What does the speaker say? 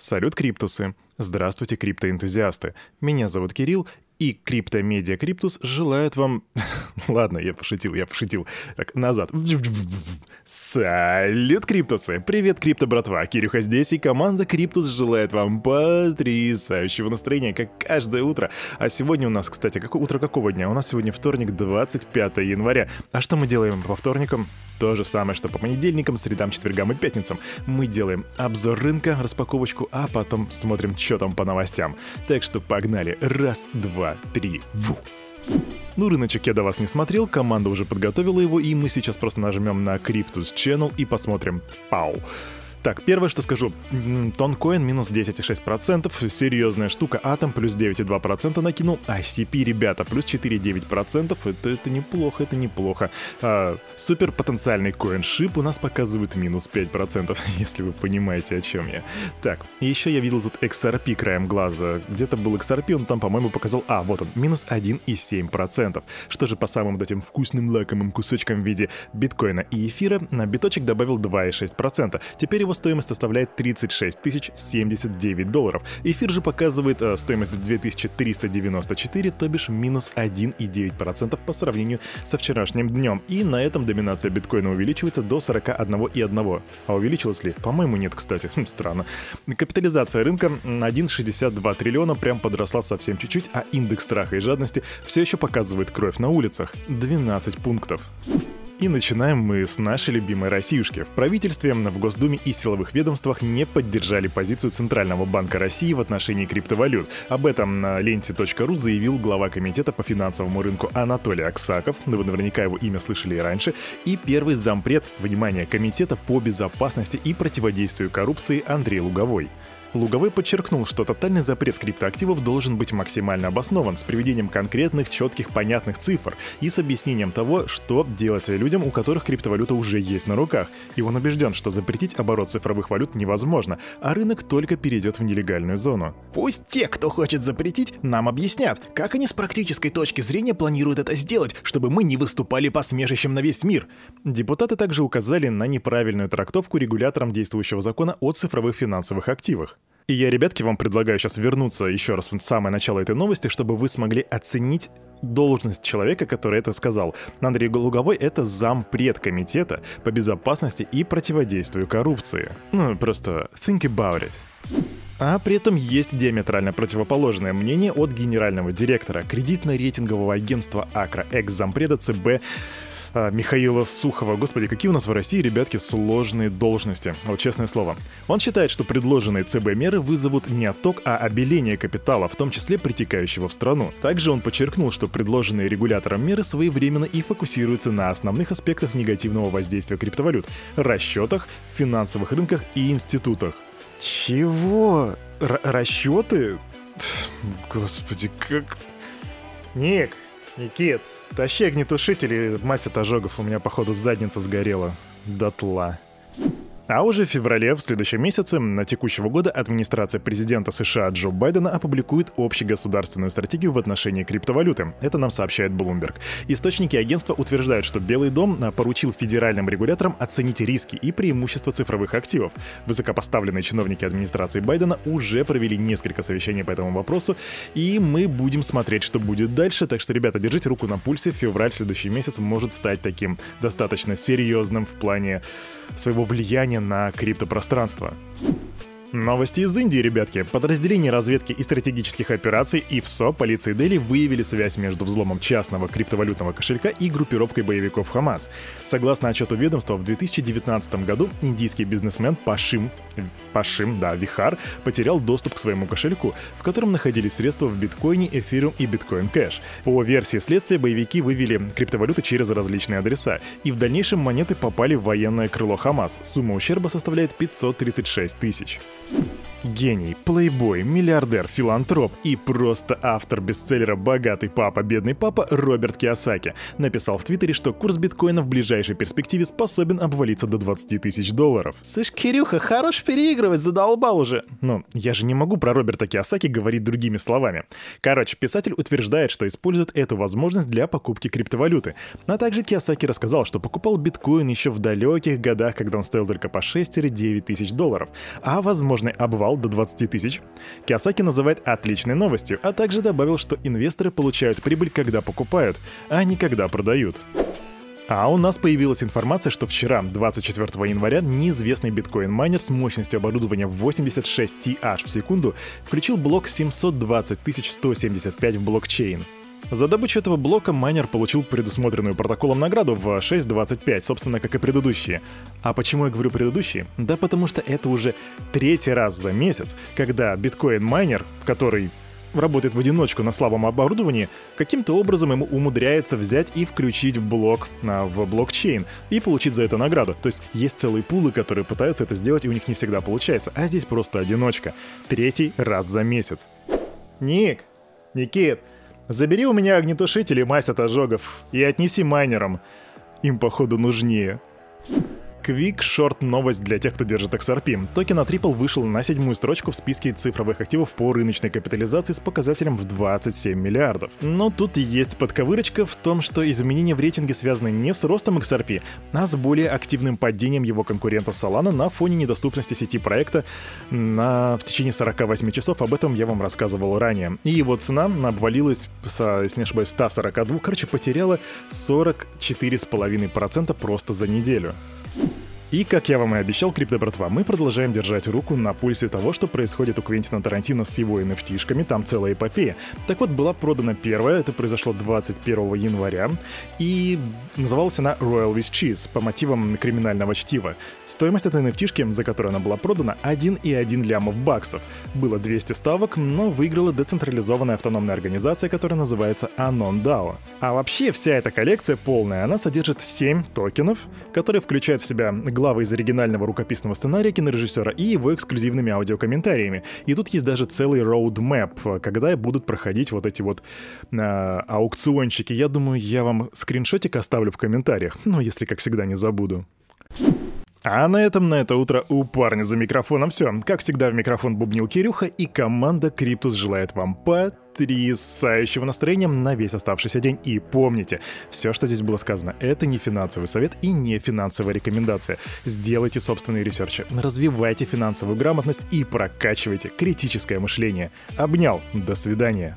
Салют, криптусы! Здравствуйте, криптоэнтузиасты! Меня зовут Кирилл, и Криптомедиа Криптус желают вам... Ладно, я пошутил, я пошутил. Так, назад. Салют, Криптусы! Привет, Крипто братва! Кирюха здесь, и команда Криптус желает вам потрясающего настроения, как каждое утро. А сегодня у нас, кстати, как, утро какого дня? У нас сегодня вторник, 25 января. А что мы делаем по вторникам? То же самое, что по понедельникам, средам, четвергам и пятницам. Мы делаем обзор рынка, распаковочку, а потом смотрим, что там по новостям. Так что погнали. Раз, два, три, ву. Ну, рыночек я до вас не смотрел, команда уже подготовила его, и мы сейчас просто нажмем на Cryptus Channel и посмотрим. Пау. Так, первое, что скажу. Тонкоин минус 10,6%, серьезная штука. Атом плюс 9,2% накинул. ICP, ребята, плюс 4,9%. Это, это неплохо, это неплохо. А, супер потенциальный коин-шип у нас показывает минус 5%, если вы понимаете, о чем я. Так, еще я видел тут XRP краем глаза. Где-то был XRP, он там, по-моему, показал... А, вот он, минус 1,7%. Что же по самым вот этим вкусным лакомым кусочкам в виде биткоина и эфира, на биточек добавил 2,6%. Теперь его его стоимость составляет 36 079 долларов. Эфир же показывает э, стоимость 2394, то бишь минус 1,9% по сравнению со вчерашним днем. И на этом доминация биткоина увеличивается до 41,1. А увеличилась ли? По-моему, нет, кстати. Хм, странно. Капитализация рынка 1,62 триллиона прям подросла совсем чуть-чуть, а индекс страха и жадности все еще показывает кровь на улицах. 12 пунктов. И начинаем мы с нашей любимой Россиюшки. В правительстве, в Госдуме и силовых ведомствах не поддержали позицию Центрального банка России в отношении криптовалют. Об этом на ленте.ру заявил глава комитета по финансовому рынку Анатолий Аксаков, вы наверняка его имя слышали и раньше, и первый зампред, внимание, комитета по безопасности и противодействию коррупции Андрей Луговой. Луговой подчеркнул, что тотальный запрет криптоактивов должен быть максимально обоснован с приведением конкретных, четких, понятных цифр и с объяснением того, что делать людям, у которых криптовалюта уже есть на руках. И он убежден, что запретить оборот цифровых валют невозможно, а рынок только перейдет в нелегальную зону. Пусть те, кто хочет запретить, нам объяснят, как они с практической точки зрения планируют это сделать, чтобы мы не выступали посмешищем на весь мир. Депутаты также указали на неправильную трактовку регулятором действующего закона о цифровых финансовых активах. И я, ребятки, вам предлагаю сейчас вернуться еще раз в самое начало этой новости, чтобы вы смогли оценить должность человека, который это сказал. Андрей Луговой — это зампред комитета по безопасности и противодействию коррупции. Ну, просто think about it. А при этом есть диаметрально противоположное мнение от генерального директора кредитно-рейтингового агентства Акра, экс-зампреда ЦБ Михаила Сухова. Господи, какие у нас в России, ребятки, сложные должности. Вот честное слово. Он считает, что предложенные ЦБ меры вызовут не отток, а обеление капитала, в том числе притекающего в страну. Также он подчеркнул, что предложенные регулятором меры своевременно и фокусируются на основных аспектах негативного воздействия криптовалют – расчетах, финансовых рынках и институтах. Чего? Р- расчеты? Господи, как... Ник, Никит, Тащи огнетушитель и мазь от ожогов, у меня, походу, задница сгорела. Дотла. А уже в феврале в следующем месяце на текущего года администрация президента США Джо Байдена опубликует общегосударственную стратегию в отношении криптовалюты. Это нам сообщает Bloomberg. Источники агентства утверждают, что Белый дом а, поручил федеральным регуляторам оценить риски и преимущества цифровых активов. Высокопоставленные чиновники администрации Байдена уже провели несколько совещаний по этому вопросу, и мы будем смотреть, что будет дальше. Так что, ребята, держите руку на пульсе. Февраль следующий месяц может стать таким достаточно серьезным в плане своего влияния на криптопространство. Новости из Индии, ребятки. Подразделения разведки и стратегических операций ИФСО полиции Дели выявили связь между взломом частного криптовалютного кошелька и группировкой боевиков Хамас. Согласно отчету ведомства, в 2019 году индийский бизнесмен Пашим, Пашим, да, Вихар, потерял доступ к своему кошельку, в котором находились средства в биткоине, эфириум и биткоин кэш. По версии следствия, боевики вывели криптовалюты через различные адреса, и в дальнейшем монеты попали в военное крыло Хамас. Сумма ущерба составляет 536 тысяч. you Гений, плейбой, миллиардер, филантроп и просто автор бестселлера «Богатый папа, бедный папа» Роберт Киосаки написал в Твиттере, что курс биткоина в ближайшей перспективе способен обвалиться до 20 тысяч долларов. Слышь, Кирюха, хорош переигрывать, задолбал уже. Ну, я же не могу про Роберта Киосаки говорить другими словами. Короче, писатель утверждает, что использует эту возможность для покупки криптовалюты. А также Киосаки рассказал, что покупал биткоин еще в далеких годах, когда он стоил только по 6 или 9 тысяч долларов. А возможный обвал упал до 20 тысяч, Киосаки называет отличной новостью, а также добавил, что инвесторы получают прибыль, когда покупают, а не когда продают. А у нас появилась информация, что вчера, 24 января, неизвестный биткоин-майнер с мощностью оборудования 86 TH в секунду включил блок 720 175 в блокчейн. За добычу этого блока майнер получил предусмотренную протоколом награду в 6.25, собственно, как и предыдущие. А почему я говорю предыдущие? Да потому что это уже третий раз за месяц, когда биткоин-майнер, который работает в одиночку на слабом оборудовании, каким-то образом ему умудряется взять и включить блок а, в блокчейн и получить за это награду. То есть есть целые пулы, которые пытаются это сделать, и у них не всегда получается. А здесь просто одиночка. Третий раз за месяц. Ник, Никит, забери у меня огнетушитель и мазь от ожогов и отнеси майнерам. Им, походу, нужнее. Quick Short новость для тех, кто держит XRP. Токен от Ripple вышел на седьмую строчку в списке цифровых активов по рыночной капитализации с показателем в 27 миллиардов. Но тут есть подковырочка в том, что изменения в рейтинге связаны не с ростом XRP, а с более активным падением его конкурента Solana на фоне недоступности сети проекта на... в течение 48 часов. Об этом я вам рассказывал ранее. И его цена обвалилась, с, если не ошибаюсь, 142, короче, потеряла 44,5% просто за неделю. И, как я вам и обещал, крипто братва, мы продолжаем держать руку на пульсе того, что происходит у Квентина Тарантино с его nft там целая эпопея. Так вот, была продана первая, это произошло 21 января, и называлась она Royal with Cheese по мотивам криминального чтива. Стоимость этой nft за которую она была продана, 1,1 лямов баксов. Было 200 ставок, но выиграла децентрализованная автономная организация, которая называется Anon DAO. А вообще, вся эта коллекция полная, она содержит 7 токенов, которые включают в себя главы из оригинального рукописного сценария кинорежиссера и его эксклюзивными аудиокомментариями. И тут есть даже целый roadmap, когда будут проходить вот эти вот э, аукциончики. Я думаю, я вам скриншотик оставлю в комментариях, ну, если, как всегда, не забуду. А на этом на это утро у парня за микрофоном все. Как всегда в микрофон бубнил Кирюха и команда Криптус желает вам потрясающего настроения на весь оставшийся день. И помните, все, что здесь было сказано, это не финансовый совет и не финансовая рекомендация. Сделайте собственные ресерчи, развивайте финансовую грамотность и прокачивайте критическое мышление. Обнял, до свидания.